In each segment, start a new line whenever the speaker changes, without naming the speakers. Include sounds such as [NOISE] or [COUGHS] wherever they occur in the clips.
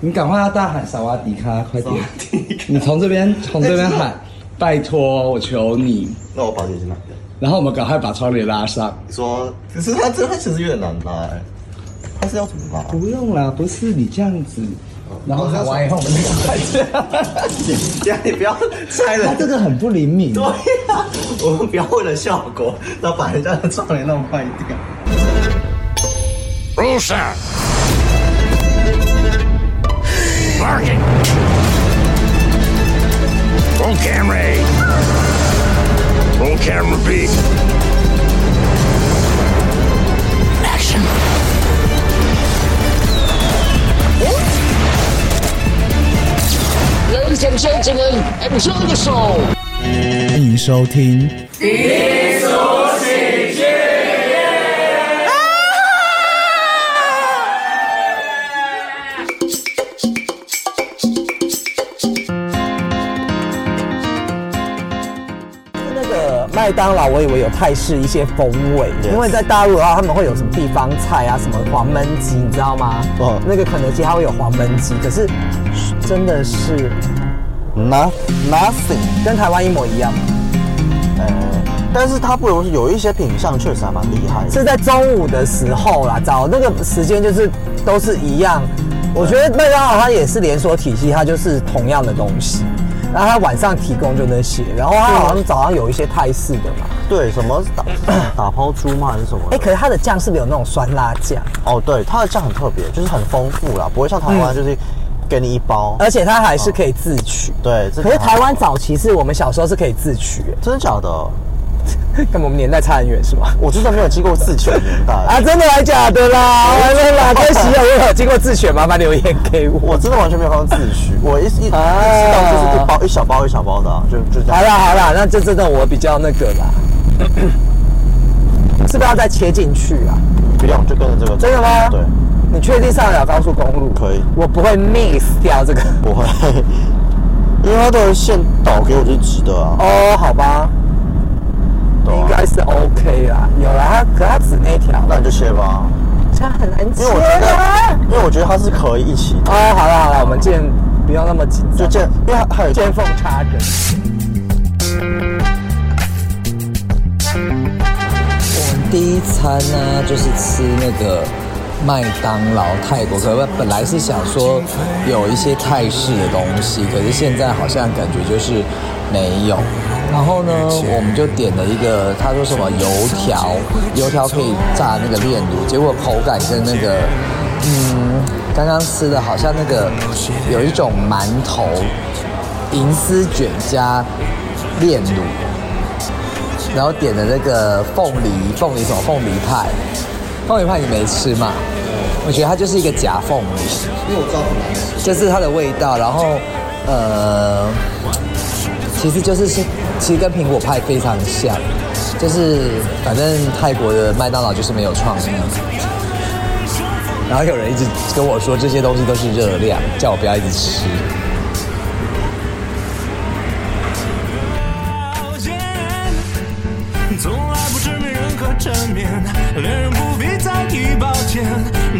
你赶快要大喊萨瓦迪卡，快点！你从这边 [LAUGHS] 从这边喊，拜托，我求你。
那我保险是哪个？
然后我们赶快把窗帘拉上。
你说，可是他这他其实有点难拉哎，他是要怎么拉？
不用啦，不是你这样子。然后喊完以后，我们就快这样。
这样你不要拆了，
他这个很不灵敏。
对呀，我们不要为了效果，然后把人家的窗帘弄坏掉。
Rusa! Barking! Roll camera A. Roll camera B. Action!
Ladies and gentlemen, enjoy the show.
欢迎收听。
麦当劳，我以为有泰式一些风味因为在大陆的话，他们会有什么地方菜啊，什么黄焖鸡，你知道吗？
哦
那个肯德基它会有黄焖鸡，可是真的是
No nothing，
跟台湾一模一样，
呃，但是它不如有一些品相确实还蛮厉害的。
是在中午的时候啦，找那个时间就是都是一样。我觉得麦当劳它也是连锁体系，它就是同样的东西，然后他晚上提供就那些，然后他好像早上有一些泰式的嘛。
对，什么 [COUGHS] 打打抛猪吗还是什么？
哎、可是它的酱是不是有那种酸辣酱？
哦，对，它的酱很特别，就是很丰富啦，不会像台湾就是给你一包。
而且它还是可以自取。
对，
可是台湾早期是我们小时候是可以自取，
真的假的？[LAUGHS]
跟我们年代差很远是吗？
我真的没有经过自选的年代 [LAUGHS]
啊，真的还假的啦？完了啦，可惜了，我有经过自选，麻烦留言给我。
我真的完全没有看到自取，我一一一知
啊
道就是一包一小包一小包的啊、就就这样。
好啦好啦，那这真的我比较那个啦，[COUGHS] 是不是要再切进去啊？
不用，就跟着这个。
真的吗？
对，
你确定上得了高速公路？
可以
我不会 miss 掉这个。
不会，[LAUGHS] 因为它的线导给我就是直的啊。
哦，好吧，应该是 OK 啦。有啦，它可它只那一条，
那你就切吧，
这样很难切
因为我觉得
啊。，
因为我觉得它是可以一起的，
哦，好了好了，我们见不要那么紧张，
就见，因为它还有
见缝插针。我们第一餐呢，就是吃那个麦当劳泰国，可是本来是想说有一些泰式的东西，可是现在好像感觉就是没有。然后呢，我们就点了一个，他说什么油条，油条可以炸那个炼乳，结果口感跟那个，嗯，刚刚吃的好像那个有一种馒头，银丝卷加炼乳，然后点的那个凤梨，凤梨什么凤梨派，凤梨派你没吃嘛？我觉得它就是一个夹缝，
因为我知道很难吃。
就是它的味道，然后呃，其实就是是其实跟苹果派非常像，就是反正泰国的麦当劳就是没有创意。然后有人一直跟我说这些东西都是热量，叫我不要一直吃。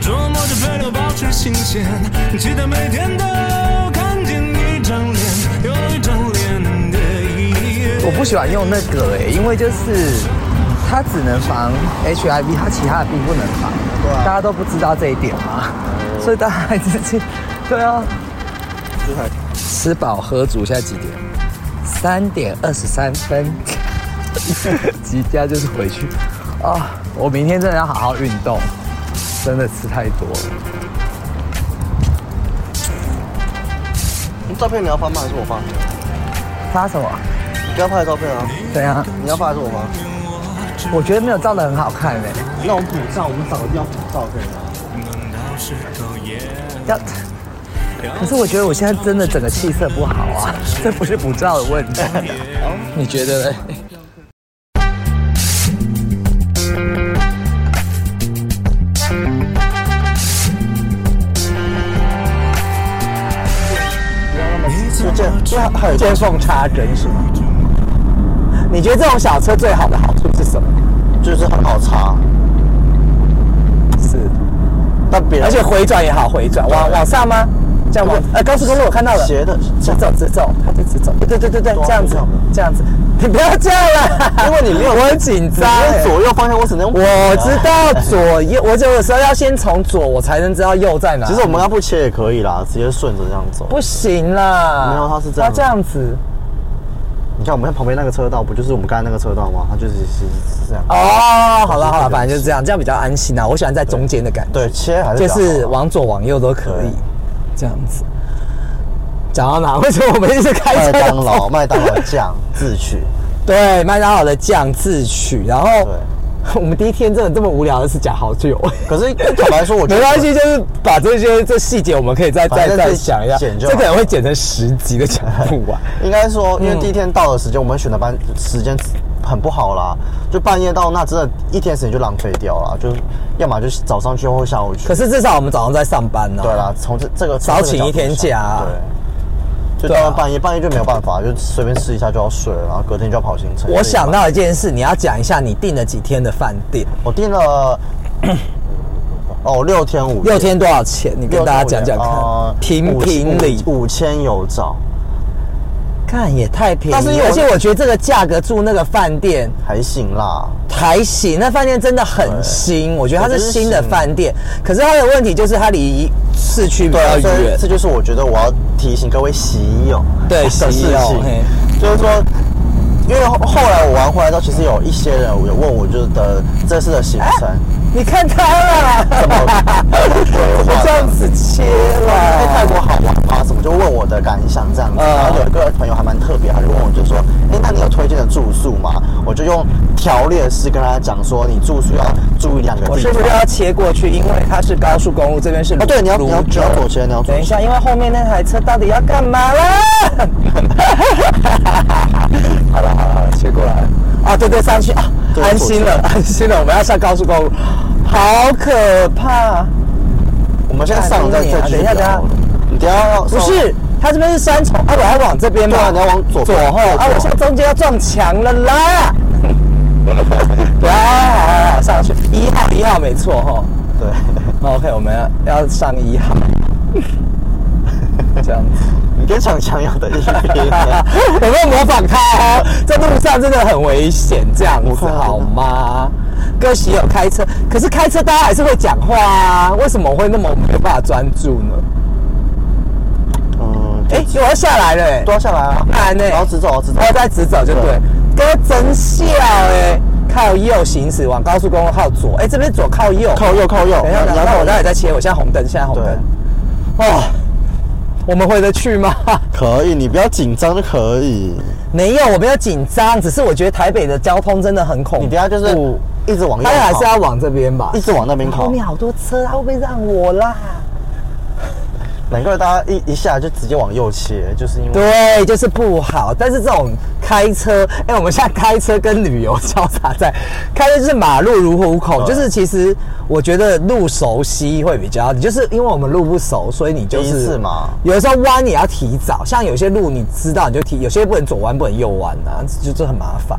琢磨着配料保持新鲜，期待每天都看见一张脸，有一张脸的一
我不喜欢用那个诶、因为就是它只能防 HIV，它其他的病不能防。
对啊
大家都不知道这一点嘛，所以大家还是去，对啊。吃饱喝足，现在几点？三点二十三分。[LAUGHS] 即将就是回去啊！我明天真的要好好运动，真的吃太多了。
照片你要发吗？还是我发？
发什么？
你不要拍的照片啊！
怎样？
你要发还是我发？
我觉得没有照的很好看嘞、
那我们补照，我们找个地方补照可以吗？
要，可是我觉得我现在真的整个气色不好啊，这不是补照的问题。[LAUGHS] 你觉得嘞？
就这样，就还还有
见缝插针是吗？你觉得这种小车最好的好处是什么？
就是很好插，
是，
但别
而且回转也好回转，往往上吗？这样往哎高速公路我看到了，
斜的
直走直走，它就直走，对对对对，这样子
这样
子，[LAUGHS] 你不要这样了，
因为你没有
我很紧张
左右方向我只能用
我知道左右，我有的时候要先从左，我才能知道右在哪。
其实我们要不切也可以啦，直接顺着这样走。
不行啦，
没有它是这样
要这样子。
你看我们看旁边那个车道，不就是我们刚才那个车道吗？它就是是是这样。
哦，好了好了，反正就是这样，这样比较安心啊。我喜欢在中间的感觉，
对，切还是
就是往左往右都可以，这样子。讲到哪？为什么我们一直开车？
麦当劳麦当劳酱自取。[LAUGHS]
对，麦当劳的酱自取，然后我们第一天真的这么无聊的是讲好久。
可是坦白说，我觉得 [LAUGHS]
没关系，就是把这些这细节我们可以再再再想一下，这可能会剪成十集的讲不完。[LAUGHS]
应该说，因为
嗯
第一天到的时间，我们选的班时间很不好啦，就半夜到，那真的一天时间就浪费掉了，就是要么就是早上去或下午去。
可是至少我们早上在上班呢、
对啦，从这这个
早请一天假啊
对，就
对啊
到了半夜，半夜就没有办法，就随便吃一下就要睡了，然后隔天就要跑行程。
我想到一件事，你要讲一下你订了几天的饭店，
我订了哦六天五
六天多少钱？你跟大家讲讲看
呃，
评
五
评理。
五千有找，
看也太便宜了，
但是
而且我觉得这个价格住那个饭店
还行啦。
还行，那饭店真的很新，我觉得它是新的饭店。可是它的问题就是它离市区比较远
这，就是我觉得我要提醒各位喜友
对
的事情，就是说，因为后后来我玩回来之后，其实有一些人有问我，就是的这次的行程，
你看他了，
怎么
我这样子切
哎，
了，
泰国好玩吗？什么就问我的感想这样子。
嗯
然后有一个朋友还蛮特别，他就问我就说，哎，那你有推荐的住宿吗？我就用条列式跟他讲说，你住宿要注意两个。
我是不是要切过去？因为它是高速公路，这边是
哦对你要
泸
你要
州
你要左切你要左
等一下，因为后面那台车到底要干嘛啦？好 [LAUGHS] 了 [LAUGHS] 好了，好了切过来。啊，对对，上去啊，
对
安心了，安心了，我们要上高速公路，好可怕！
我们现在上再再继续
等一下等一下
你等下要
不是，它这边是三重，啊，我要往这边嘛，
对啊你要往左
左后，啊，我现在中间要撞墙了啦！对啊，好好好，上去一号一号没错哈。
对。
OK，我们要要上一号，[LAUGHS] 这样子。
你跟强强有的一拼。[LAUGHS]
有没有模仿他哦？在路上真的很危险，这样子好吗？哥喜有开车，可是开车大家还是会讲话啊，为什么我会那么没有办法专注呢？
嗯，
哎、我要下来了、欸，
都要下来啊，
难呢、
然后直走，直走
然。后再直走就对。哥真笑哎、靠右行驶往高速公路靠左，哎、这边左靠右，
靠右，靠右。
等一下，然后我待
靠
会再切，我现在红灯，现在红灯。哦，我们回得去吗？[LAUGHS]
可以，你不要紧张就可以。
没有，我没有紧张，只是我觉得台北的交通真的很恐怖。
你等一下就是一直往右
他还是要往这边吧
一。直往那边跑
后。面好多车，他会不会让我啦？
难怪大家一一下就直接往右切，就是因为
对，就是不好。但是这种开车，哎、我们现在开车跟旅游交叉在，开车就是马路如虎口，
对。
就是其实我觉得路熟悉会比较就是因为我们路不熟，所以你就是
次嘛。
有的时候弯你要提早，像有些路你知道你就提，有些不能左弯不能右弯啊，就这很麻烦。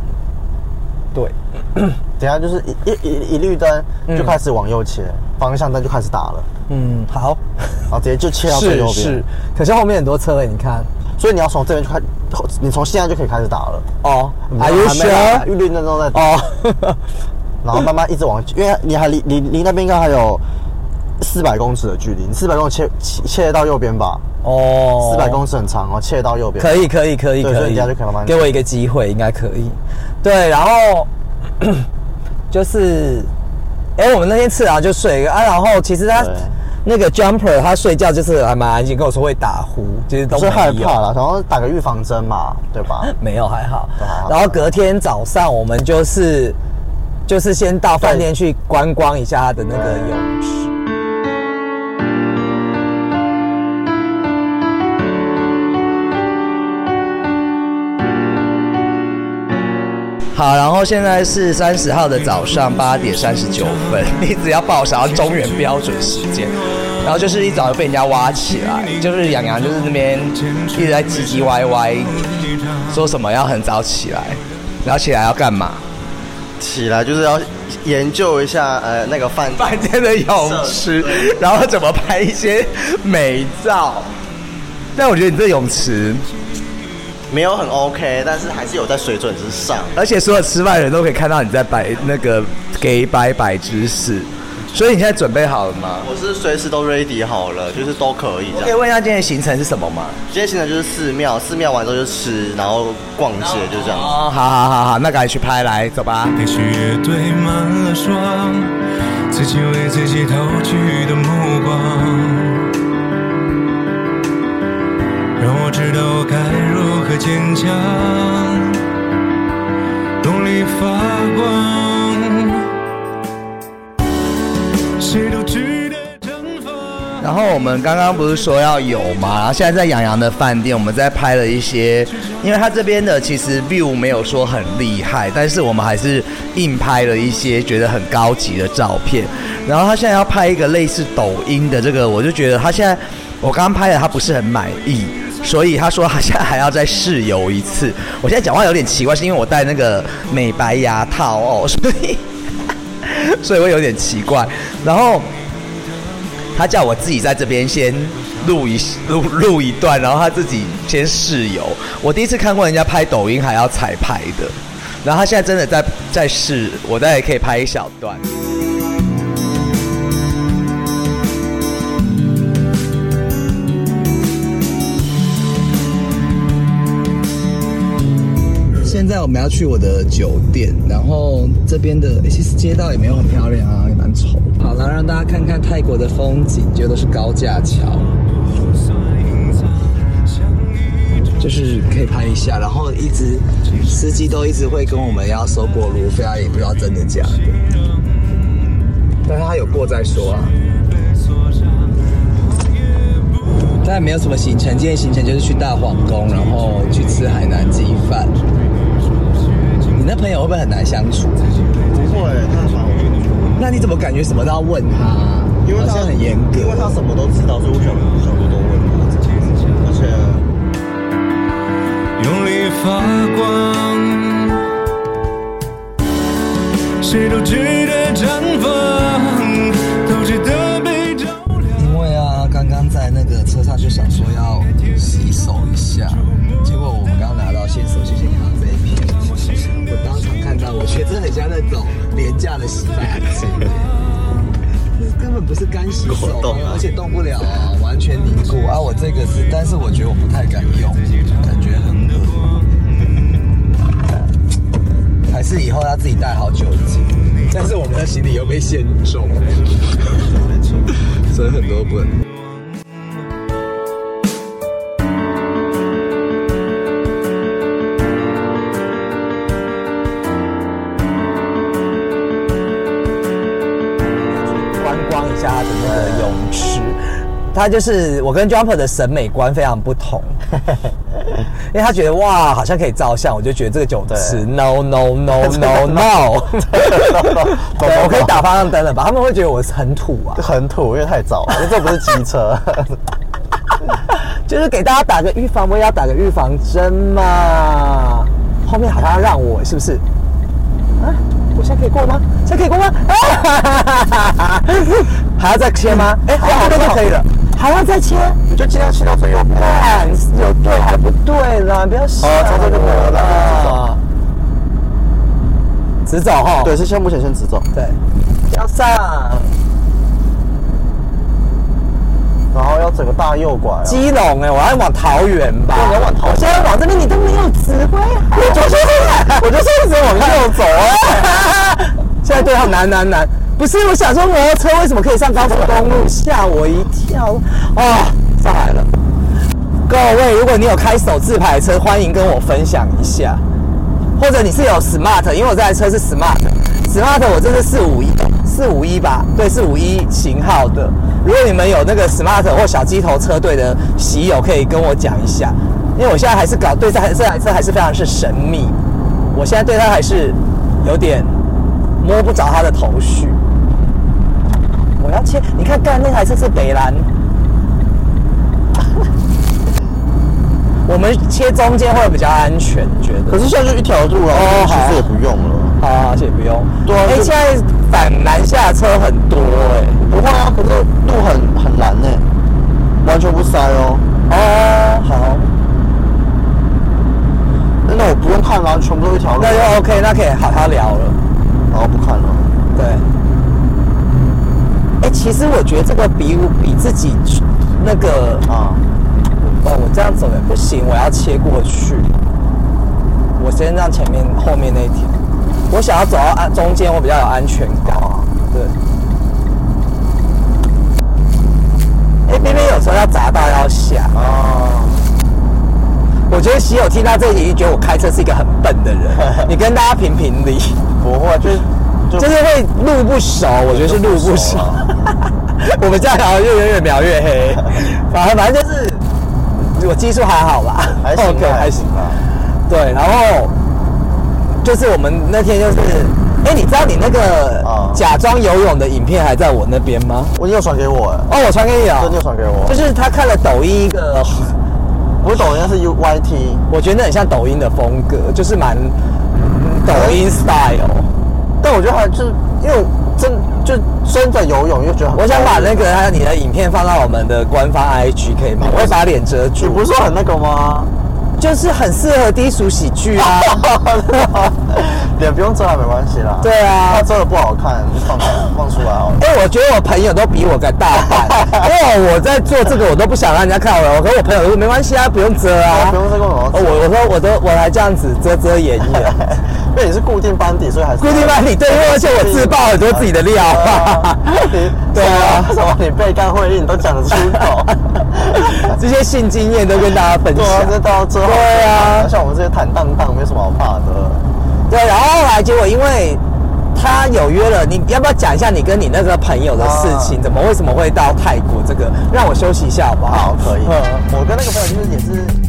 对，
等下就是一一一一绿灯就开始往右切，方向灯就开始打了，
嗯，好，
然后直接就切到最右边
是是。，可是后面很多车哎，你看
所以你要从这边就开，你从现在就可以开始打了。
哦
还
you
没来
sure？
绿绿灯都在打，
哦，[LAUGHS]
然后慢慢一直往，因为你还离离离那边应该还有四百公尺的距离，你四百公尺切切切到右边吧，
哦，
四百公尺很长哦，切到右边。
可以，可以，可以，可以，
对所以你等下就可以慢慢
给我一个机会，应该可以。对，然后 [CLEARS THROAT] 就是，哎、我们那天吃完就睡啊，然后其实他那个 jumper 他睡觉就是还蛮安静，跟我说会打呼，其实都
不是害怕了，然后打个预防针嘛，对吧？[LAUGHS]
没有还好。然后隔天早上我们就是就是先到饭店去观光一下他的那个泳池。好，然后现在是三十号的早上八点三十九分，[LAUGHS] 你只要报想要中原标准时间，然后就是一早就被人家挖起来，就是洋洋就是那边一直在唧唧歪歪，说什么要很早起来，然后起来要干嘛？
起来就是要研究一下呃那个饭 [LAUGHS]
饭店的泳池，然后怎么拍一些美照。
但我觉得你这泳池，
没有很 OK，但是还是有在水准之上。
而且所有吃饭的人都可以看到你在摆那个给摆摆姿势，所以你现在准备好了吗？
我是随时都 ready 好了，就是都可以这样。
可以问一下今天的行程是什么吗？
今天行程就是寺庙，寺庙完之后就吃，然后逛街，就这样。
哦，好好好好，那赶紧去拍，来走吧。
也许也堆满了霜，自己为自己投去的目光，让我知道坚强，动力发光，谁都值得绽放。
然后我们刚刚不是说要有吗？然后现在在洋洋的饭店，我们在拍了一些，因为他这边的其实 view 没有说很厉害，但是我们还是硬拍了一些觉得很高级的照片。然后他现在要拍一个类似抖音的这个，我就觉得他现在我刚刚拍的他不是很满意，所以他说他现在还要再试游一次。我现在讲话有点奇怪，是因为我戴那个美白牙套哦，所以 [LAUGHS] 所以会有点奇怪。然后。他叫我自己在这边先录一录录一段，然后他自己先试游。我第一次看过人家拍抖音还要彩排的，然后他现在真的在在试，我大概可以拍一小段。在我们要去我的酒店，然后这边的、其实街道也没有很漂亮啊，也蛮丑。好了，让大家看看泰国的风景，就都是高架桥，就是可以拍一下。然后一直司机都一直会跟我们要收过路费，啊，也不知道真的假的。但是他有过再说啊。但没有什么行程，今天行程就是去大皇宫，然后去吃海南鸡饭。你那朋友会不会很难相处？
不会，他很蛮我
那你怎么感觉什么都要问他？
因为他
很严格，
因为他什么都知道，所以我想想多多问他。而且
用力发光，谁都值得绽放，都值得被照亮。
因为啊，刚刚在那个车上就想说要洗手一下，结果我们刚拿到线索谢谢我觉得很像那种廉价的洗发精，这根本不是干洗手而且动不了啊，完全凝固啊。我这个是，但是我觉得我不太敢用，感觉很恶。还是以后要自己带好酒精，但是我们的行李又被限重，所以很多不能。
它就是我跟 Jumper 的审美观非常不同，[LAUGHS] 因为他觉得哇好像可以照相，我就觉得这个酒池 no no no no no，[LAUGHS] 对，我可以打方向灯了吧？他们会觉得我很土啊，
很土，因为太早了，因为这不是机车。[LAUGHS]
就是给大家打个预防，我也要打个预防针嘛。后面好像要让我是不是？啊，我现在可以过吗？现在可以过吗？啊、还要再切吗？哎、好，这就可以了。还要再切？
你就尽量切到最右边。
看有对还不对啦，不要想
哦从这就没有了
了。直走哈。
对，是现在目前先直走，
对，要上。
然后要整个大右拐、啊。
基隆哎、我要往桃园吧。
对你要往桃
现在往这边，你都没有指挥好。我就是，我就是一直往右走啊。[LAUGHS] 现在对号难难难，不是我想说摩托车为什么可以上高速公路，吓我一跳。哦！上来了，各位，如果你有开手自排车，欢迎跟我分享一下，或者你是有 smart，因为我这台车是 smart，smart 我这是四五一四五一吧，对，四五一型号的。如果你们有那个 smart 或小鸡头车队的喜友，可以跟我讲一下，因为我现在还是搞对这台这台车还是非常是神秘，我现在对它还是有点摸不着它的头绪。我要切，你看刚才那台车是北蓝，[LAUGHS] 我们切中间会比较安全，觉得。
可是现在就一条路了，其实也不用了。
好，而且不用。
对。哎，
现在反南下车很多，哎。
不会啊，可是路很很哎诶，完全不塞哦。
哦，好。
那我不用看了，全部都一条路。那就
OK，那可以好好聊了。
然后不看了。
对。其实我觉得这个比我比自己那个
啊，
哦，我这样走也不行，我要切过去。我先让前面后面那一条，我想要走到安中间，我比较有安全感。对。哎，边边有时候要砸到要下。
哦，
我觉得喜友听到这里就觉得我开车是一个很笨的人。[LAUGHS] 你跟大家评评理，
不会，就是就
就是会路不熟，我觉得是路不熟。[LAUGHS] 我们这样聊就越越描越黑。反正反正就是我技术还好吧，
还行啊 [LAUGHS]
OK 还行。
啊。
对，然后就是我们那天就是，哎，你知道你那个
啊
假装游泳的影片还在我那边吗？
我你有传给我哎，
哦，我传给你啊
对，你有传给我，
就是他看了抖音一个，
不是抖音，是 U Y T，
我觉得那很像抖音的风格，就是蛮嗯抖音 style。
但我觉得还就是因为真就真的游泳又觉得很，
我想把那个还有你的影片放到我们的官方 IG 可以吗？我会把脸遮
你
住，
不是说很那个吗？
就是很适合低俗喜剧啊。[LAUGHS]
脸不用遮还没关系啦。
对啊
他遮的不好看，就放放出来好了。[LAUGHS]
哎、我觉得我朋友都比我更大胆，[LAUGHS] 因为我在做这个，我都不想让人家看我。我跟我朋友都说没关系啊，不用遮啊。
不用这个
哦
我
我我说我都我还这样子遮遮掩掩，
因为你是固定班底，所以还是
固定班底对，因为而且我自爆很多自己的料。
你 [LAUGHS]
对啊
什么你被干会议你都讲得出口。[LAUGHS]
这些性经验都跟大家分
对啊，
享。
这到最后，
对啊
像我们这些坦荡荡，没什么好怕的。
对，然后后来结果因为他有约了，你要不要讲一下你跟你那个朋友的事情？
啊
怎么为什么会到泰国？这个让我休息一下好不好？
好，可以。
嗯
我跟那个朋友就是也是。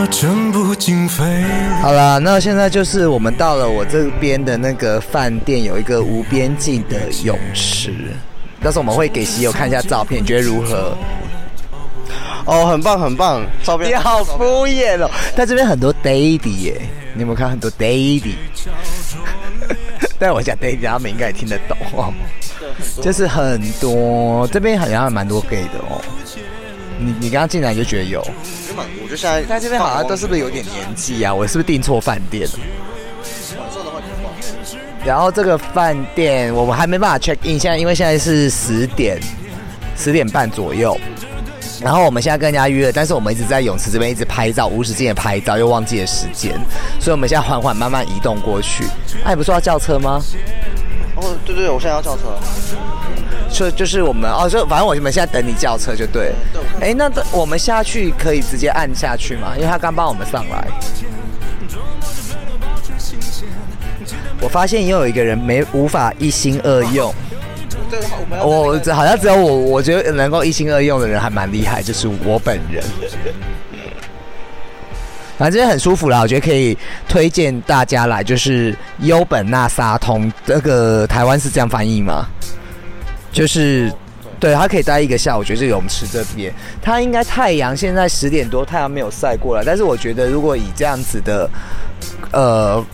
你怎么全部经费？
好了，那现在就是我们到了我这边的那个饭店，有一个无边境的泳池。到时候我们会给喜友看一下照片，你觉得如何？
哦，很棒很棒，照片
你好敷衍哦！但这边很多 daddy 耶，你有没有看很多 daddy？[LAUGHS] 但我讲 daddy，他们应该也听得懂哦。就是很多，这边好像还蛮多 gay 的哦。你你刚刚进来就觉得有，
我觉得现在
在这边好像都是不是有点年纪啊？我是不是订错饭店了？然后这个饭店我们还没办法 check in，现在因为现在是十点十点半左右。然后我们现在跟人家约了，但是我们一直在泳池这边一直拍照，无止境的拍照，又忘记了时间，所以我们现在缓缓慢慢移动过去。哎、你不是要叫车吗？
哦，对对，我现在要叫车。
就就是我们哦，就反正我们现在等你叫车就对。哎，那我们下去可以直接按下去吗？因为他刚帮我们上来。我发现又有一个人没无法一心二用。我这好像只有我，我觉得能够一心二用的人还蛮厉害，就是我本人。反正很舒服啦，我觉得可以推荐大家来，就是优本纳沙通，这个台湾是这样翻译吗？就是对，它可以待一个下午。我觉得这个泳池这边，它应该太阳现在十点多，太阳没有晒过来，但是我觉得如果以这样子的呃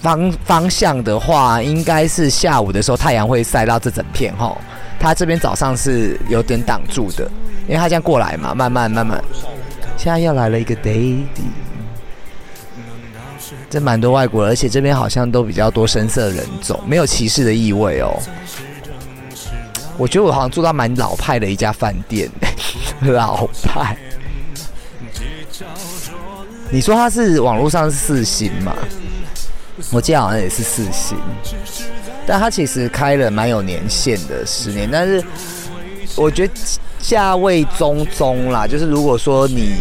方方向的话，应该是下午的时候太阳会晒到这整片哈。它这边早上是有点挡住的，因为它这样过来嘛，慢慢慢慢。现在又来了一个 daddy，这蛮多外国人，而且这边好像都比较多深色人种，没有歧视的意味哦。我觉得我好像住到蛮老派的一家饭店，[LAUGHS] 老派。你说他是网络上是四星嘛？我记得好像也是四星，但他其实开了蛮有年限的，十年。但是我觉得价位中中啦，就是如果说你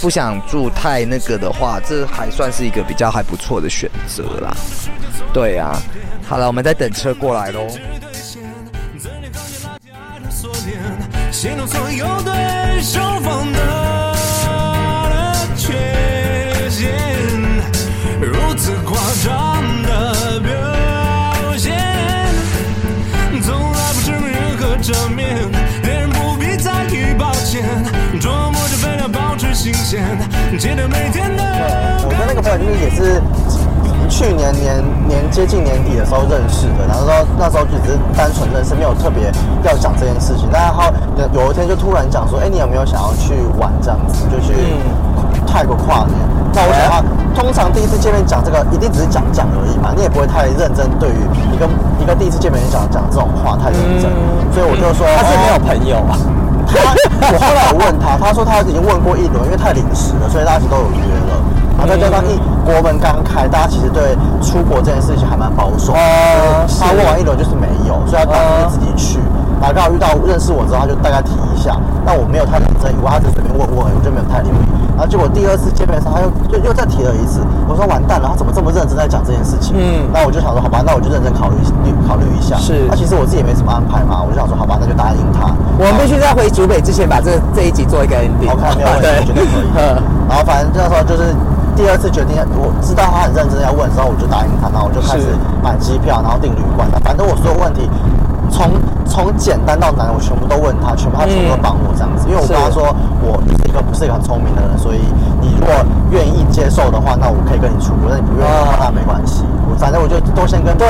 不想住太那个的话，这还算是一个比较还不错的选择啦。对啊，好了，我们在等车过来喽。
我跟那个朋友就是也是去年年年接近年底的时候认识的，然后说那时候就只是单纯认识，没有特别要讲这件事情。但是他有有一天就突然讲说，哎、你有没有想要去玩这样子，就去泰国跨年。那我想啊，通常第一次见面讲这个，一定只是讲讲而已嘛，你也不会太认真。对于一个一个第一次见面讲讲这种话太认真，所以我就说
他是没有
哦
朋友啊。
他，我后来有问他，他说他已经问过一轮，因为太临时了，所以大家其实都有约了。然后再加上一国门刚开，大家其实对出国这件事情还蛮保守。
哦
所以他问完一轮就是没有，所以他当时自己去。然后刚好遇到认识我之后，他就大概提一下，但我没有太认真，以为他只是随便问问，我就没有太留意。然后结果第二次见面的时候，他又又又再提了一次，我说完蛋了，他怎么这么认真在讲这件事情？
嗯
那我就想说，好吧，那我就认真考虑考虑一下。
是
那其实我自己也没什么安排嘛，我就想说，好吧，那就答应他。
我们必须在回竹北之前把这这一集做一个 ending。
OK，没有问题，我觉得可以。[LAUGHS] 然后反正那时候就是第二次决定，我知道他很认真要问之后，我就答应他，然后我就开始买机票，然后订旅馆的。反正我所有问题，从从简单到难，我全部都问他，全部他全部都帮我这样子。因为我跟他说，我是一个不是一个很聪明的人，所以你如果愿意接受的话，那我可以跟你出国；那你不愿意的话，那没关系。我反正我就都先跟
对。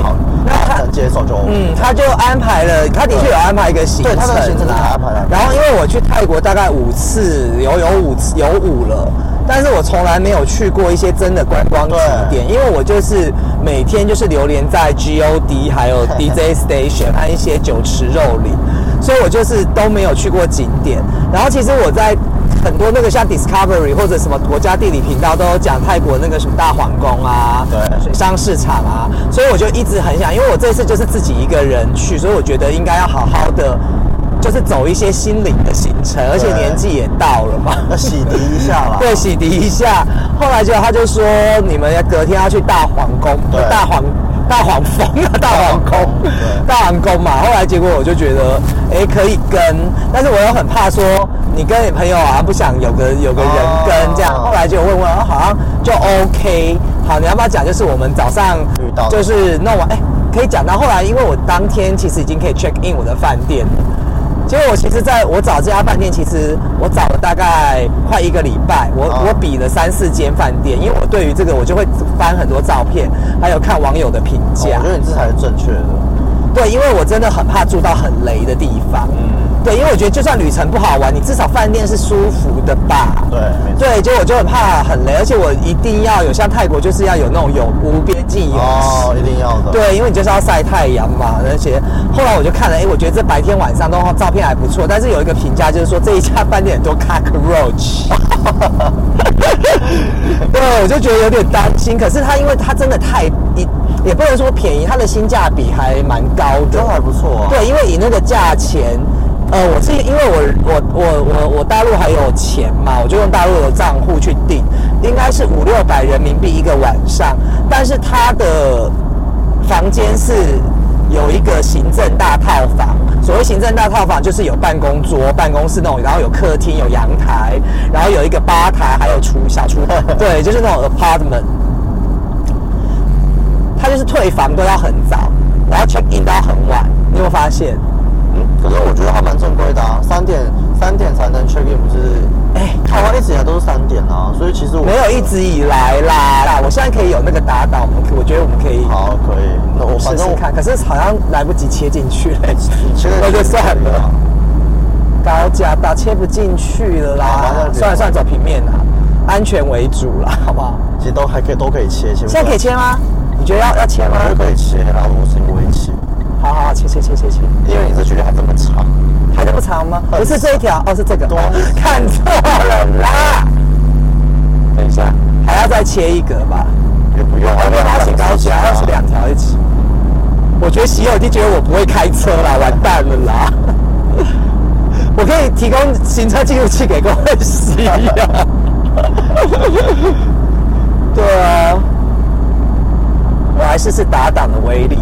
好，
那他
能接受就。
嗯，他就安排了，他的确有安排一个行程。
对他的行程是他安排的
然后因为我去泰国大概五次，有有五次有五了，但是我从来没有去过一些真的观光景点，因为我就是每天就是流连在 GOD 还有 DJ [LAUGHS] Station 和一些酒池肉林，所以我就是都没有去过景点。然后其实我在很多那个像 Discovery 或者什么国家地理频道都有讲泰国那个什么大皇宫啊，
对。
水上市场啊，所以我就一直很想，因为我这次就是自己一个人去，所以我觉得应该要好好的，就是走一些心灵的行程，而且年纪也到了嘛，
要洗涤一下啦。[LAUGHS]
对，洗涤一下。后来就他就说你们隔天要去大皇宫，大皇大皇峰啊，大皇宫大皇宫嘛。后来结果我就觉得，哎，可以跟，但是我又很怕说你跟你朋友啊不想有个有个人跟这样。
哦
后来就问问，哦好像就 OK。好，你要不要讲？就是我们早上就是弄完，哎，可以讲到后来，因为我当天其实已经可以 check in 我的饭店了。结果我其实在我找这家饭店，其实我找了大概快一个礼拜，我、
啊
我比了三四间饭店，因为我对于这个我就会翻很多照片，还有看网友的评
哦
价。
我觉得你这才是正确的。
对，因为我真的很怕住到很雷的地方。
嗯
对，因为我觉得就算旅程不好玩，你至少饭店是舒服的吧。
对没错
对，就我就很怕很雷，而且我一定要有像泰国就是要有那种有无边际泳池。
哦，一定要的。
对，因为你就是要晒太阳嘛，而且后来我就看了，哎，我觉得这白天晚上都照片还不错，但是有一个评价就是说这一家饭店很多 cockroach，[LAUGHS] 对，我就觉得有点担心。可是它因为它真的太一，也不能说便宜，它的性价比还蛮高的，
都还不错啊。
对，因为以那个价钱，呃，我是因为我我我我我大陆还有钱嘛，我就用大陆的账户去订，应该是五六百人民币一个晚上，但是它的房间是有一个行政大套房。所谓行政大套房，就是有办公桌、办公室那种，然后有客厅、有阳台，然后有一个吧台，还有厨小厨房，[LAUGHS] 对，就是那种 apartment。他就是退房都要很早，然后 check in 到很晚，你有发现？
嗯，可是我觉得还蛮正规的啊，三点三点才能 check in，不是？
哎
台湾一直以来都是三点啊，所以其实我
没有一直以来啦啦，我现在可以有那个打倒，我们可我觉得我们可以
好可以。那我反正我
试试看，可是好像来不及切进去嘞，
现在
那就算了
啊。
高架打切不进去了啦算了算了，走平面啦，安全为主啦，好不好？
其实都还可以，都可以切，
现在可以切吗？你觉得要要切吗
我？觉得可以切，然后无情不会切，
好好好，切切切切切，
因为你这距离还这么长。
还这么长吗？不是这一条，哦，是这个，
多
看错了啦。
等一下，
还要再切一格吧？
也不用啊，
因为它写高架，要是两条一起。我觉得洗友已经觉得我不会开车啦，完蛋了啦！[LAUGHS] 我可以提供行车记录器给各位使用。[LAUGHS] 对啊，我还是是打档的威力。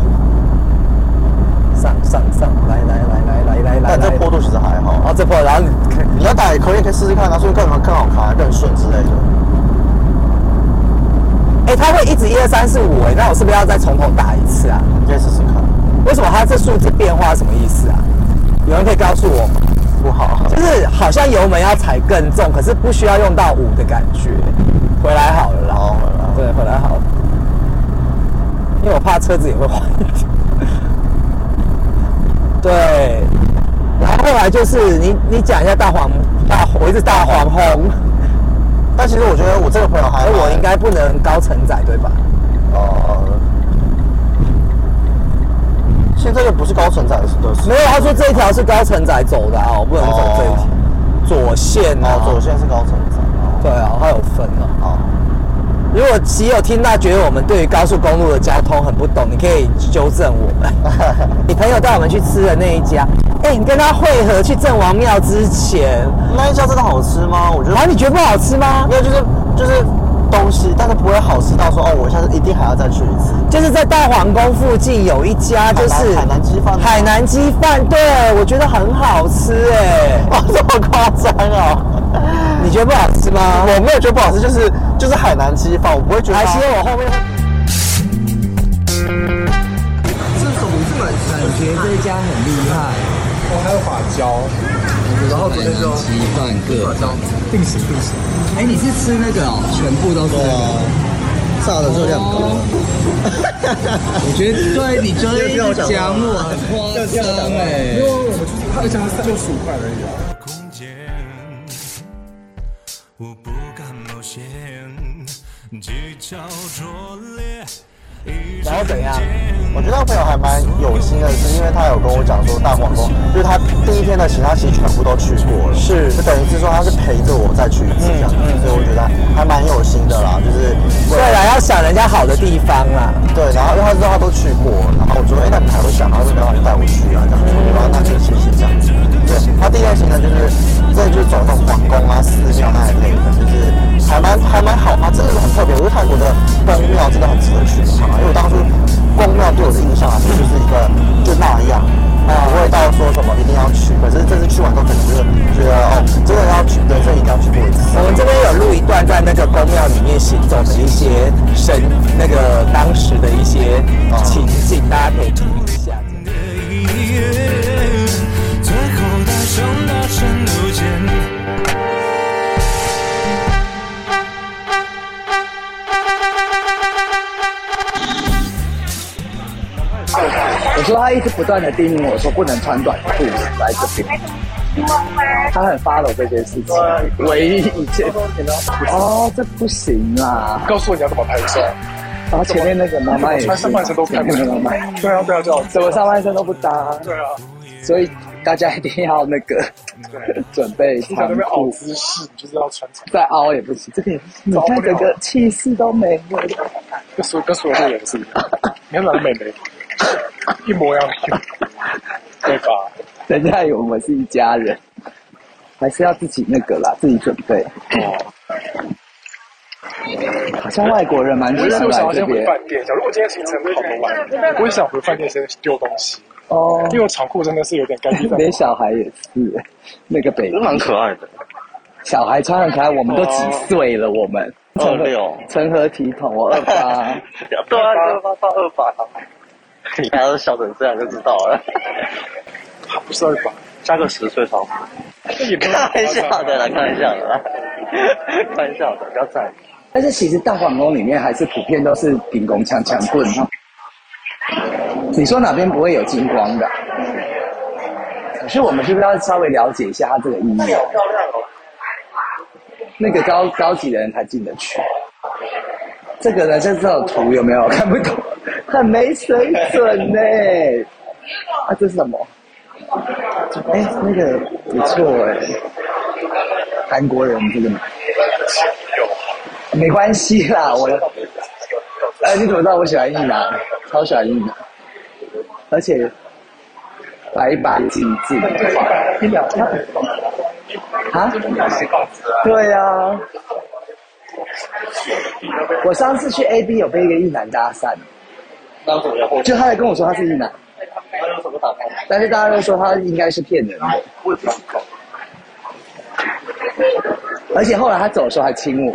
上上上，来来来来来来来。
但这坡度其实还好。
啊，这坡，然后你
你要打也可以，可以试试看，拿出去看什么更好看、更顺之类的。
哎，他会一直一二三四五哎，那我是不是要再从头打一次啊？
你再试试看。
为什么他这数字变化什么意思啊？有人可以告诉我吗？
不好，
就是好像油门要踩更重，可是不需要用到五的感觉。回来好了然
后，回来，
对，回来好了。因为我怕车子也会坏。对，然后后来就是你你讲一下大黄大，我一直大黄红，[LAUGHS]
但其实我觉得我这个朋友还
我应该不能高承载，对吧？
哦呃，现在又不是高承载的是，
没有，他说这一条是高承载走的啊，我不能走这一条。左线啊，
哦，左线是高承载。
对啊，它有分啊。
好，
如果只有听到觉得我们对于高速公路的交通很不懂，你可以纠正我们。[LAUGHS] 你朋友带我们去吃的那一家，哎、你跟他会合去郑王庙之前，
那一家真的好吃吗？我觉得
然后你觉得不好吃吗？
没有，就是就是东西，但是不会好吃到说哦，我下次一定还要再去一次。
就是在大皇宫附近有一家，就是
海南鸡饭
海南鸡饭，对我觉得很好吃哎、[LAUGHS]
哦，这么夸张哦！
你觉得不好吃吗？
我没有觉得不好吃，就是就是海南鸡饭，我不会觉得它。
还希望我后面。
这种这个感觉这一家很厉害，
哦，还有发胶，然后昨天就
鸡饭各种。
定时定时。
哎，你是吃那个哦？全部都是那个？
炸的热量高。[LAUGHS]
我觉得对，你昨天一直讲我很夸张哎。
因为我们就是他讲是六十五块而已啊。
然后怎样？
我觉得朋友还蛮有心的，是因为他有跟我讲说大皇宫，就是他第一天的行，他其实全部都去过了，
是
就等于是说他是陪着我再去一次这样子，所以我觉得还蛮有心的啦，就是
对啦，要想人家好的地方啦。
对，然后因为他知道他都去过，然后我说，哎、那你还会想，他说没有，你带我去啊，这样子，我说那就谢谢这样子。对，他第一天行程就是，真的就是走那种皇宫啊、寺庙那一类的，还蛮还蛮好，它真的是很特别。我觉得泰国的宫庙真的很值得去看啊，因为当初宫庙对我的印象啊就是一个就那样。啊，不会到说什么一定
断的叮咛我说不能穿短裤来这边，他很 follow 这件事情。唯一一件。哦，这不行啦。
告诉我你要怎么拍照，
然后前面那个妈妈也是，
穿上半身都看不
前面
出
那个妈妈，
对啊对啊对啊，
怎么上半身都不搭？
对啊，
所以大家一定要那个 [LAUGHS] 准备长
你在那边凹
裤，
姿势，就是要穿长，
再凹也不行。这个也你看整个气势都没有。
跟所跟所有的人是一样，你看哪个美眉，[LAUGHS] [LAUGHS] 一模一样的，对吧？
人家以为我们是一家人，还是要自己那个啦，自己准备。
哦，
好像外国人蛮喜
我是
欢
我想要先回
来这边
饭店，假如我今天行程跑不完，我也想回饭店先丢东西，
哦
因。为我长裤真的是有点干净 [LAUGHS] 在
连小孩也是，那个北
蛮可爱的。
小孩穿很可爱，我们都几岁了？我们
二六
成何体统？我 [LAUGHS] 二八，
对啊，二八到二八，你还要笑成这样就知道了。
他不是二把，
加个十岁少，
那也不
开玩笑的啦，开玩笑的啦，[LAUGHS] 开玩笑的，不要在意。
但是其实大皇宫里面还是普遍都是顶拱强强棍哈。你说哪边不会有金光的？可是我们是不是要稍微了解一下它这个意义？那个高高级的人才进得去。这个呢，这这种图有没有看不懂？很没水准呢。[LAUGHS] 啊，这是什么？哎、那个不错哎，韩国人这个没关系啦，我哎，你怎么知道我喜欢硬男？超喜欢硬男，而且白白净净。
一两天
啊？对啊。我上次去 A B 有被一个一男搭讪，就他来跟我说他是一男，但是大家都说他应该是骗人的。而且后来他走的时候还亲我。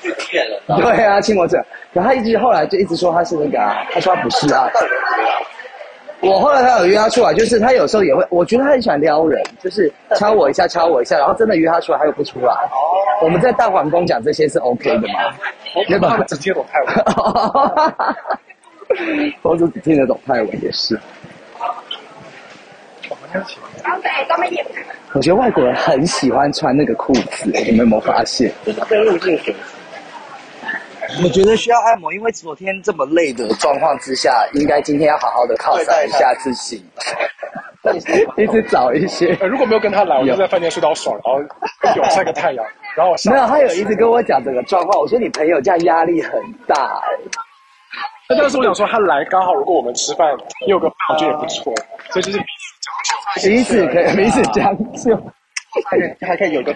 对啊，亲我嘴。然后他一直后来就一直说他是那个啊，他说他不是啊。我后来他有约他出来，就是他有时候也会，我觉得他很喜欢撩人，就是敲我一下，敲我一下，然后真的约他出来，他又不出来。我们在大皇宫讲这些是 OK 的吗？对吧
他们？只听得懂泰文，
佛祖只听得懂泰文也是。我觉得外国人很喜欢穿那个裤子，你们有没有发现？我觉得需要按摩，因为昨天这么累的状况之下，应该今天要好好的犒赏一下自己，[LAUGHS] 一直找一些。
呃，如果没有跟他来，我就在饭店睡到爽，然后有晒个太阳，然后我
没有，他有一直跟我讲这个状况。我说你朋友这样压力很大、
那但是我想说，他来刚好，如果我们吃饭也有个饭，我觉得也不错，所以就是彼此
彼此可以彼此将就。
还可以还可以有个，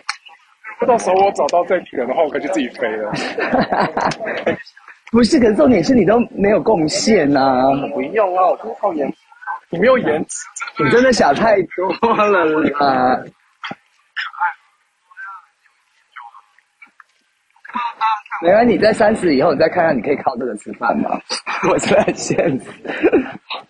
到时候我找到这批人的话，我可以就自己飞了。[LAUGHS]
不是，可是重点是你都没有贡献呐、
不用啊，我就是靠颜值。你没有颜值，
你真的想太多了啦。[LAUGHS] 没关系，你在三十以后，你再看看你可以靠这个吃饭吗？[LAUGHS] 我是在现实，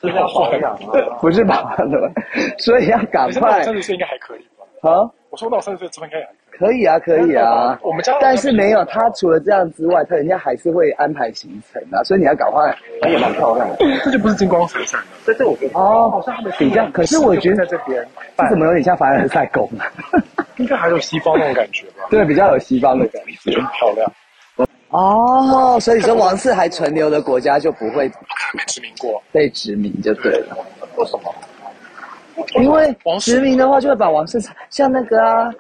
这是要保养啊。
不是吧？[LAUGHS] 所以要赶快
三十岁应该还可以吧？
啊！
我说那我三十岁之后应该还可以。
可以啊，可以啊。
我们家
但是没有他，除了这样之外，他人家还是会安排行程啊，所以你要赶快。
她也蛮漂亮的，这就不是金光闪闪的。但是我觉得
哦
好像他们
比较可是我觉得
在这边
这怎么有点像凡尔赛宫啊？[LAUGHS]
应该还有西方那种感觉吧？
对，比较有西方的感觉。
很漂亮，
哦，所以说王室还存留的国家就不会
没殖民过。
被殖民就对了，
为什么？
因为殖民的话就会把王室像那个啊，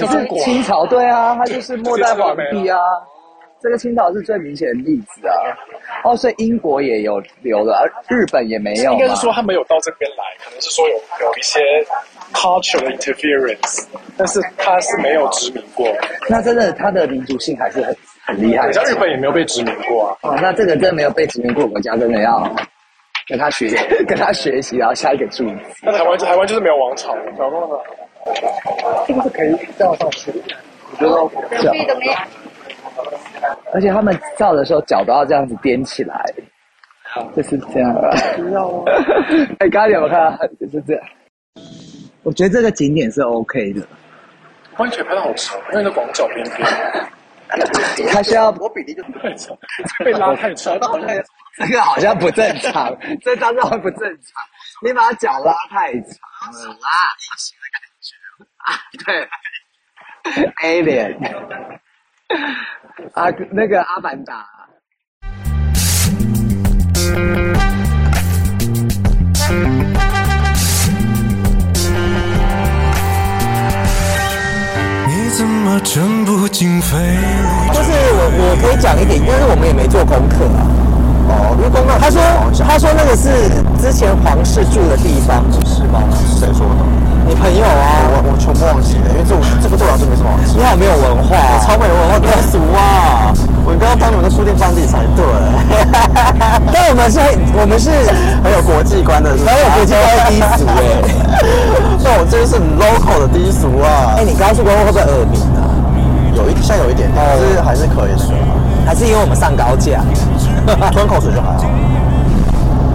可是清朝对啊，他就是末代皇帝啊，这个清朝是最明显的例子啊。哦，所以英国也有留了，而日本也没有嘛。
应该是说他没有到这边来，可能是说有有一些 cultural interference，但是他是没有殖民过。
那真的他的民族性还是很很厉害的。
像日本也没有被殖民过啊。
哦，那这个真的没有被殖民过的国家，真的要跟他学，[LAUGHS] 跟他学习，然后下一个注意。
那台湾台湾就是没有王朝，然后呢？这个是可以这样上去的，我觉得
是啊而且他们照的时候脚都要这样子踮起来，就是这样啊。哎，刚刚有没有看到？就是这样。我觉得这个景点是 OK 的，
完全拍到好长，因为那广角边边
它需要
我比例就
太长，被拉太长。[LAUGHS]
这个好像不正常，这张照不正常，你把脚拉太长了啦，[LAUGHS] 啊，对，A 脸，啊，那个阿凡达。
你怎么情不经费力？
就是我我可以讲一点，但是我们也没做功课啊。
哦，因为公告
他说他说那个是之前皇室住的地方，是吗？
谁说的？
你朋友啊，
忘记了，因为这我这个对我来说没什么好记。
你好没有文化、啊，
超没文化低俗啊！我应该要当你们的书店放地才对。[LAUGHS]
但我们是很我们是
很有国际观的，很
很有国际观的低俗哎、[LAUGHS]
那我这就是很 local 的低俗啊
哎、！你高速公路会不会耳鸣啊？
有一像有一点点，可是还是可以的。
还是因为我们上高架？[LAUGHS]
吞口水就还好。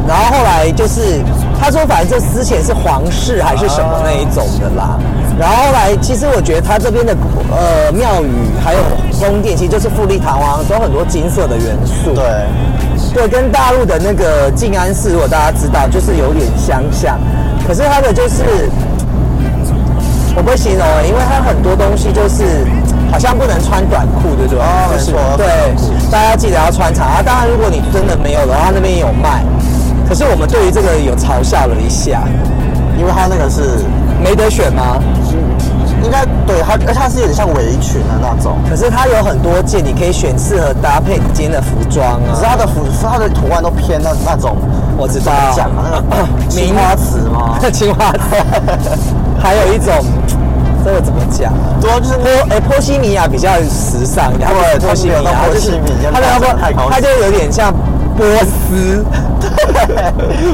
然后后来就是他说，反正这之前是皇室还是什么那一种的啦。然后后来，其实我觉得它这边的呃庙宇还有宫殿，其实就是富丽堂皇，都有很多金色的元素。
对，
对，跟大陆的那个静安寺，如果大家知道，就是有点相像。可是它的就是我不会形容、欸，因为它很多东西就是好像不能穿短裤，对不对？
哦
就是对，大家记得要穿长啊。当然，如果你真的没有的话，那边也有卖。可是我们对于这个有嘲笑了一下，
因为它那个是
没得选吗？
应该对它，而且它是有点像围裙的那种。
可是它有很多件，你可以选适合搭配你今天的服装啊
可是。它的服，它的图案都偏那那种，
我知道
讲啊，那个
名
青花瓷吗？[LAUGHS]
青花瓷，[LAUGHS] 还有一种，这个怎么讲啊？
对啊，就是
波哎波西米亚比较时尚一点，它不是
对
波西米亚，
它没有到波西米亚
它那
太高级
个它就有点像波斯，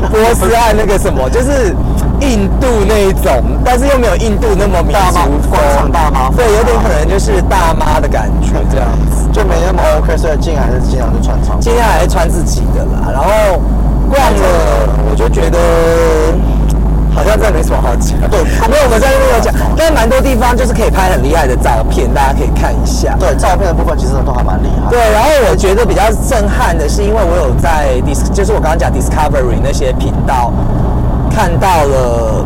波斯和那个什么，就是印度那一种，但是又没有印度那么民族风
广场大妈
对，有点可能就是大妈的感觉这样子。
就没那么 OK，所以进来还是尽量就穿长裤。
今天还是穿自己的啦，然后逛了，我就觉得好像真的没什么好讲。对，因为我们在那边有讲，但是蛮多地方就是可以拍很厉害的照片，大家可以看一下。
对，照片的部分其实都还蛮厉害。
对，然后我觉得比较震撼的是，因为我有在 Dis，就是我刚刚讲 Discovery 那些频道看到了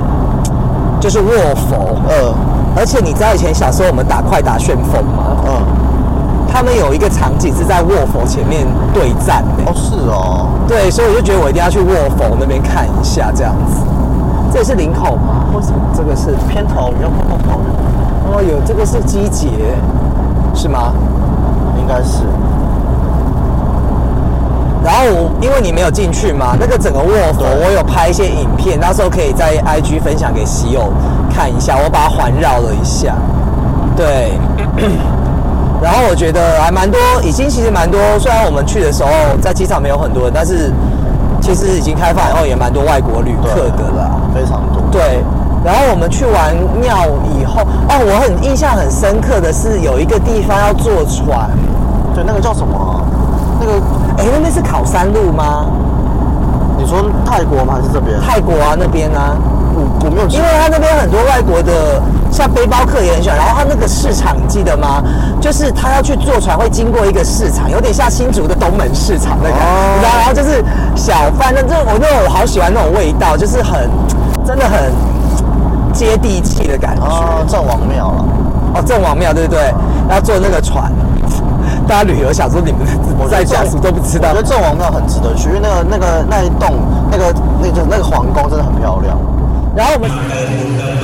就是卧佛。
嗯，
而且你知道以前小时候我们打快打旋风吗？
嗯，
他们有一个场景是在卧佛前面对战的、
哦是哦，
对，所以我就觉得我一定要去卧佛那边看一下，这样子。这也是领口吗？为什么这个是
偏头鱼要偏头，
哦，有这个是机节，是吗？
应该是。
然后因为你没有进去嘛，那个整个卧佛我有拍一些影片，到时候可以在 IG 分享给喜友看一下，我把它环绕了一下，对。[CLEARS THROAT] 然后我觉得还蛮多，已经其实蛮多。虽然我们去的时候在机场没有很多人，但是其实已经开放以后也蛮多外国旅客的啦。
非常多。
对，然后我们去完庙以后，哦，我很印象很深刻的是有一个地方要坐船，
对，那个叫什么啊？那个
哎，那边是考山路吗？
你说泰国吗？还是这边？
泰国啊那边啊，
我我没有记
因为他那边很多外国的，像背包客也很喜欢。然后他那个市场，你记得吗？就是他要去坐船，会经过一个市场，有点像新竹的东门市场那个，
哦
你知道？然后就是小贩，那这我那种我好喜欢那种味道，就是很真的很接地气的感觉。
哦，郑王庙了。
哦，郑王庙对不对？然后坐那个船，[LAUGHS] 大家旅游想说你们在家什么都不知道
我觉。得郑王庙很值得去，因为那个那个那一栋那个那个那个皇宫真的很漂亮。
然后我们 [LAUGHS]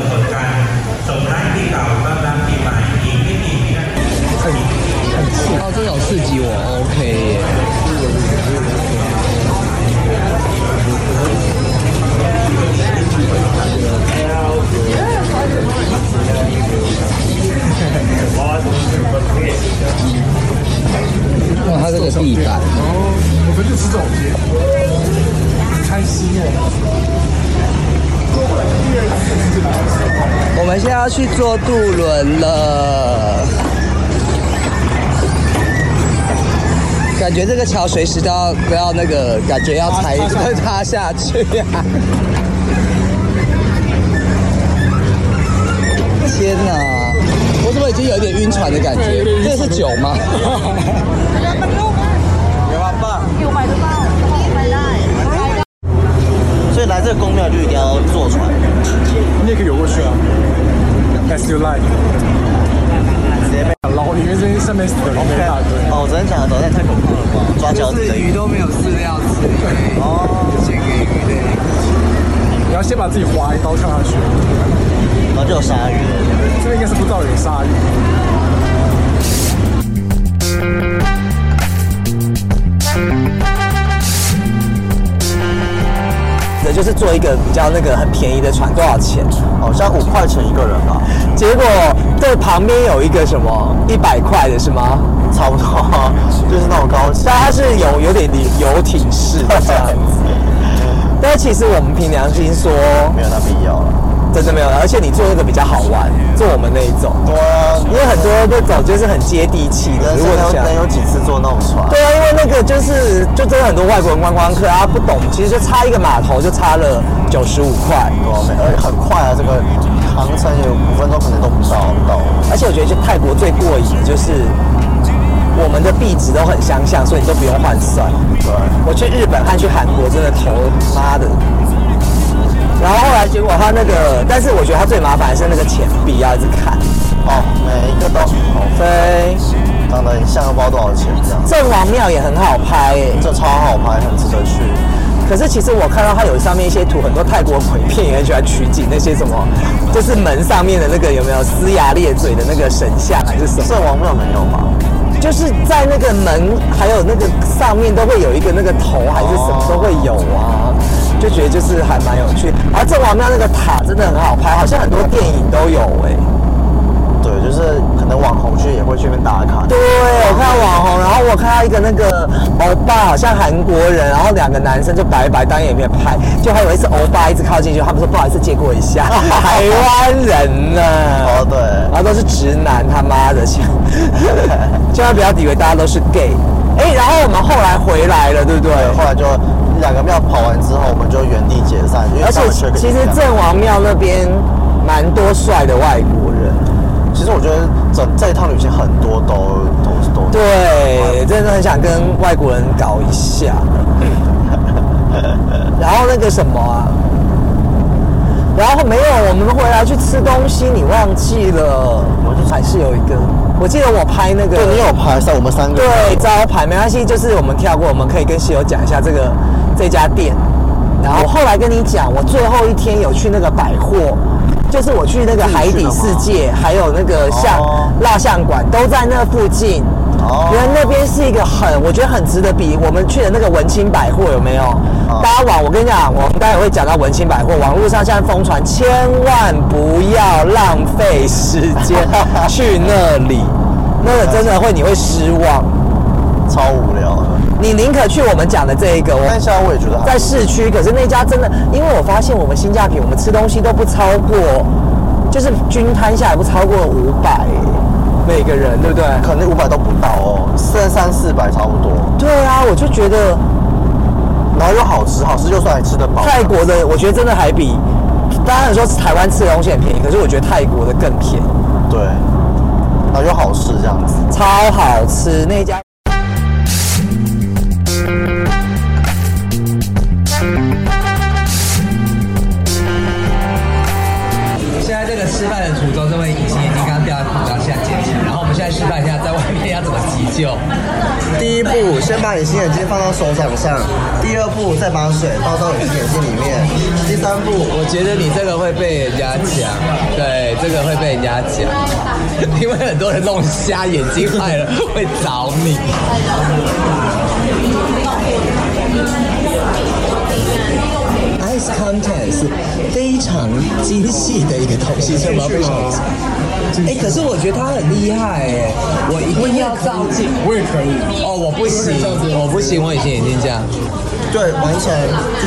地板，
我们就吃这种街，开心耶！
我们现在要去坐渡轮了。感觉这个桥随时都要都要那个，感觉要踩塌下去呀、天哪！我怎么已经有点晕船的感觉？这是酒吗？
所以来这个宫庙就一定要坐船。
你也可以游过去啊，As you like。
直接被
捞，里面这些上面死的龙一大堆。
哦，昨天讲的？那也太恐怖了吧！抓脚趾的鱼。
都没有饲料吃，
哦，
先给鱼的。
你要先把自己划一刀跳下去。
然后就有鲨鱼了。
这边应该是不知道有鲨鱼。
的就是坐一个比较那个很便宜的船，多少钱？
好像五块钱一个人吧，
结果这旁边有一个什么一百块的是吗？
差不多，[LAUGHS] 就是那种高级。
但它是有有点游艇式的这样子。[LAUGHS] 但其实我们凭良心说，
没有那必要了。
真的没有，而且你坐那个比较好玩，坐我们那一种，
对啊，
因为很多那种就是很接地气的。如果你想
能能有几次坐那种船？
对啊，因为那个就是就真的很多外国人观光客啊不懂，其实就差一个码头就差了九十五块。
对啊，而且很快啊，这个航程有五分钟可能都不到到。
而且我觉得去泰国最过瘾的就是我们的币值都很相像，所以你都不用换算。
对，
我去日本和去韩国真的头妈的。然后后来结果他那个，但是我觉得他最麻烦的是那个钱币要一直看。
哦，每一个都好
飞，
长得很像，个包多少钱这样。
郑王庙也很好拍诶、
这超好拍，很值得去。
可是其实我看到它有上面一些图，很多泰国鬼片也很喜欢取景那些什么，就是门上面的那个有没有龇牙咧嘴的那个神像还是什么？
郑王庙没有吧？
就是在那个门还有那个上面都会有一个那个头还是什么都会有啊，就觉得就是还蛮有趣。而郑王庙那个塔真的很好拍，好像很多电影都有哎、
对，就是可能网红去也会去那边打卡。
对，我看到网红，然后我看到一个那个欧巴，好像韩国人，然后两个男生就白白当眼面拍，就还有一次欧巴一直靠近去，他们说不好意思借过一下，[LAUGHS] 台湾人呢、
哦，对，
然后都是直男，他妈的，千千万不要以为大家都是 gay。哎，然后我们后来回来了，对不对？
对，后来就两个庙跑完之后，我们就原地解散，因为
而且其实
饮料
郑王庙那边蛮多帅的外国人，
其实我觉得整这一趟旅行很多都都都
对，真的很想跟外国人搞一下。[LAUGHS] 然后那个什么啊，然后没有，我们回来去吃东西，你忘记了？我就还是有一个，我记得我拍那个，
对你有拍上我们三个，
对招牌没关系，就是我们跳过，我们可以跟室友讲一下这个这家店。然后我后来跟你讲，我最后一天有去那个百货，就是我去那个海底世界，还有那个像
哦
蜡像馆，都在那附近。
哦
原来那边是一个很，我觉得很值得比我们去的那个文青百货有没有？大家网，我跟你讲，我们待会会讲到文青百货，网络上现在疯传，千万不要浪费时间去那里，那个真的会你会失望。
超无聊的。
你宁可去我们讲的这一个，我
但现在我也觉得还
在市区，可是那家真的，因为我发现我们性价比，我们吃东西都不超过，就是均摊下来不超过五百每个人，对不对？
可能五百都不到哦，三三四百差不多。
对啊，我就觉得
然后又好吃，好吃就算还吃得饱。
泰国的，我觉得真的还比，当然说台湾吃的东西很便宜，可是我觉得泰国的更便宜，
对，然后又好吃这样子。
超好吃那家。
先把隐形眼镜放到手掌上；第二步，再把水倒到隐形眼镜里面；第三步，
我觉得你这个会被人家讲，对，这个会被人家讲，因为很多人弄瞎眼睛坏了会找你。Content 是非常精细的一个东西，是吗？非常。哎，可是我觉得他很厉害哎，我一定要照镜。
我也可以。
哦，我不行，我不行，我以前眼睛这样。
对，完成。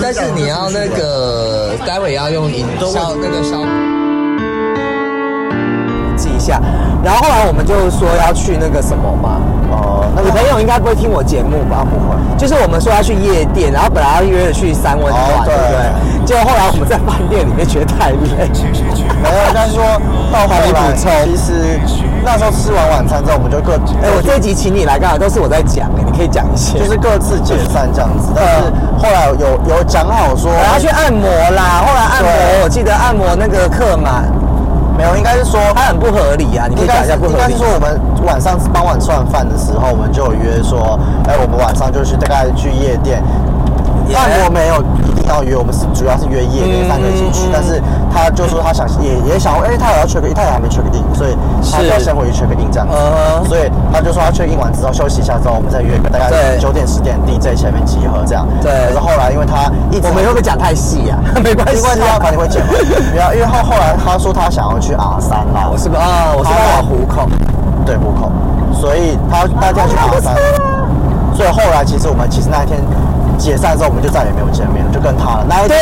但是你要那个，待会要用银烧那个烧。记一下，然后后来我们就说要去那个什么嘛，
哦，那
你
个
朋友应该不会听我节目吧？不会，就是我们说要去夜店，然后本来要约着去三温暖，
哦
对不对？结果后来我们在饭店里面觉得太累，
没有，但是说到后来，
帮你补充
其实那时候吃完晚餐之后，我们就各
哎，我这一集请你来干嘛？都是我在讲，哎，你可以讲一些。
就是各自解散这样子。但是后来有有讲好说，
我要去按摩啦，后来按摩，我记得按摩那个客满，
没有，应该是说
它很不合理啊，你可以讲一下不合理
应该是。说我们晚上傍晚吃完饭的时候，我们就有约说，哎，我们晚上就去大概去夜店。但我没有一定要约，我们是主要是约夜店三个一起去，但是他就说他想也也想，哎，他也要 check in，他也还没 check in，所以他就要先回去 check in 这样子。
嗯
所以他就说他 check in 完之后休息一下之后，我们再约个大概
对
九点十点 DJ 前面集合这样。
对
可是后来因为他一直
我们会不会讲太细呀、没关系
没关系啊，反正会剪嘛。不要，因为后后来他说他想要去阿三啦，
我是不啊，我是在玩虎口。
对虎口，所以他大家去阿三，所以后来其实我们其实那一天解散之后，我们就再也没有见面了，就跟他了。那一
对，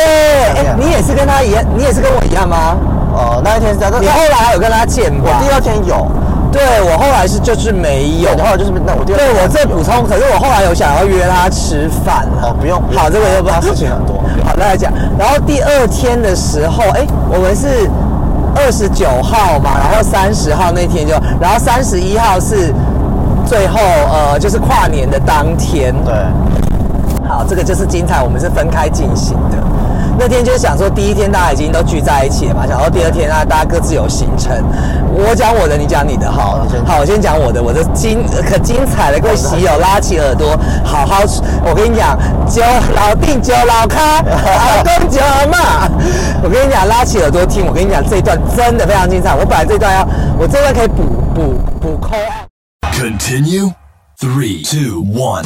天见面
哎，你也是跟他一样，你也是跟我一样吗？
呃那一天是这样
你后来还有跟他见吧？
我第二天有，
对我后来是就是没有
有，后来就是那我第二天
对我这补充，可是我后来有想要约他吃饭了。
哦不用
好，这个又不
知道事情很多 [LAUGHS]
好，那来讲。然后第二天的时候，哎，我们是二十九号嘛，然后三十号那天就，然后三十一号是最后呃，就是跨年的当天。
对，
好，这个就是精彩，我们是分开进行的。那天就是想说，第一天大家已经都聚在一起了嘛，想说第二天啊，大家各自有行程。我讲我的，你讲你的，好
好
我先讲我的，我的精可精彩了，各位喜友拉起耳朵，好好，我跟你讲，酒老定酒老咖，老公揪嘛。我跟你讲，拉起耳朵听，我跟你讲，这一段真的非常精彩。我本来这段要，我这段可以补补补扣。
Continue. Three, two, one.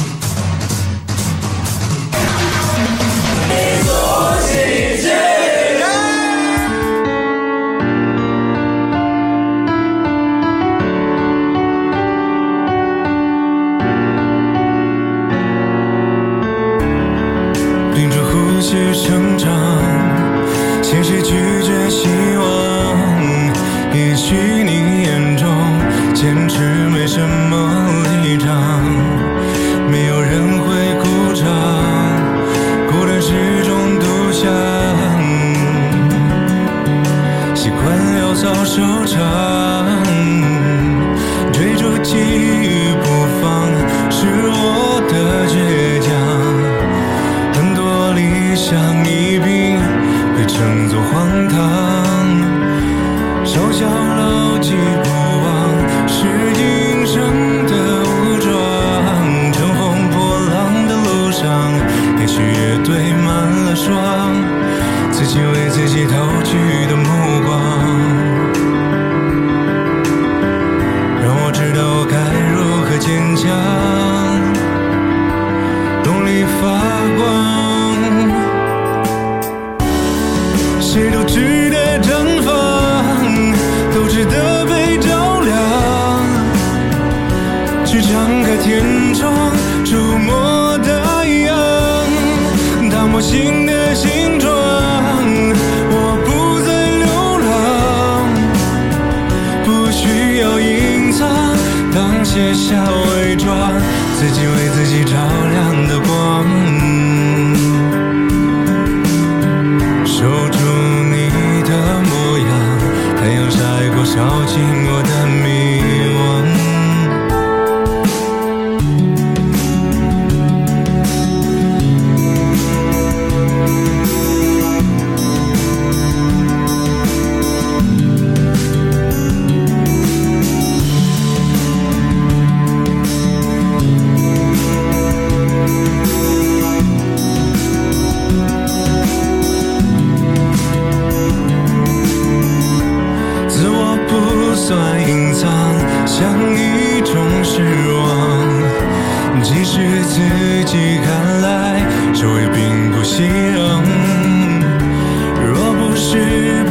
失望，即使自己看来，这也并不稀罕。若不是……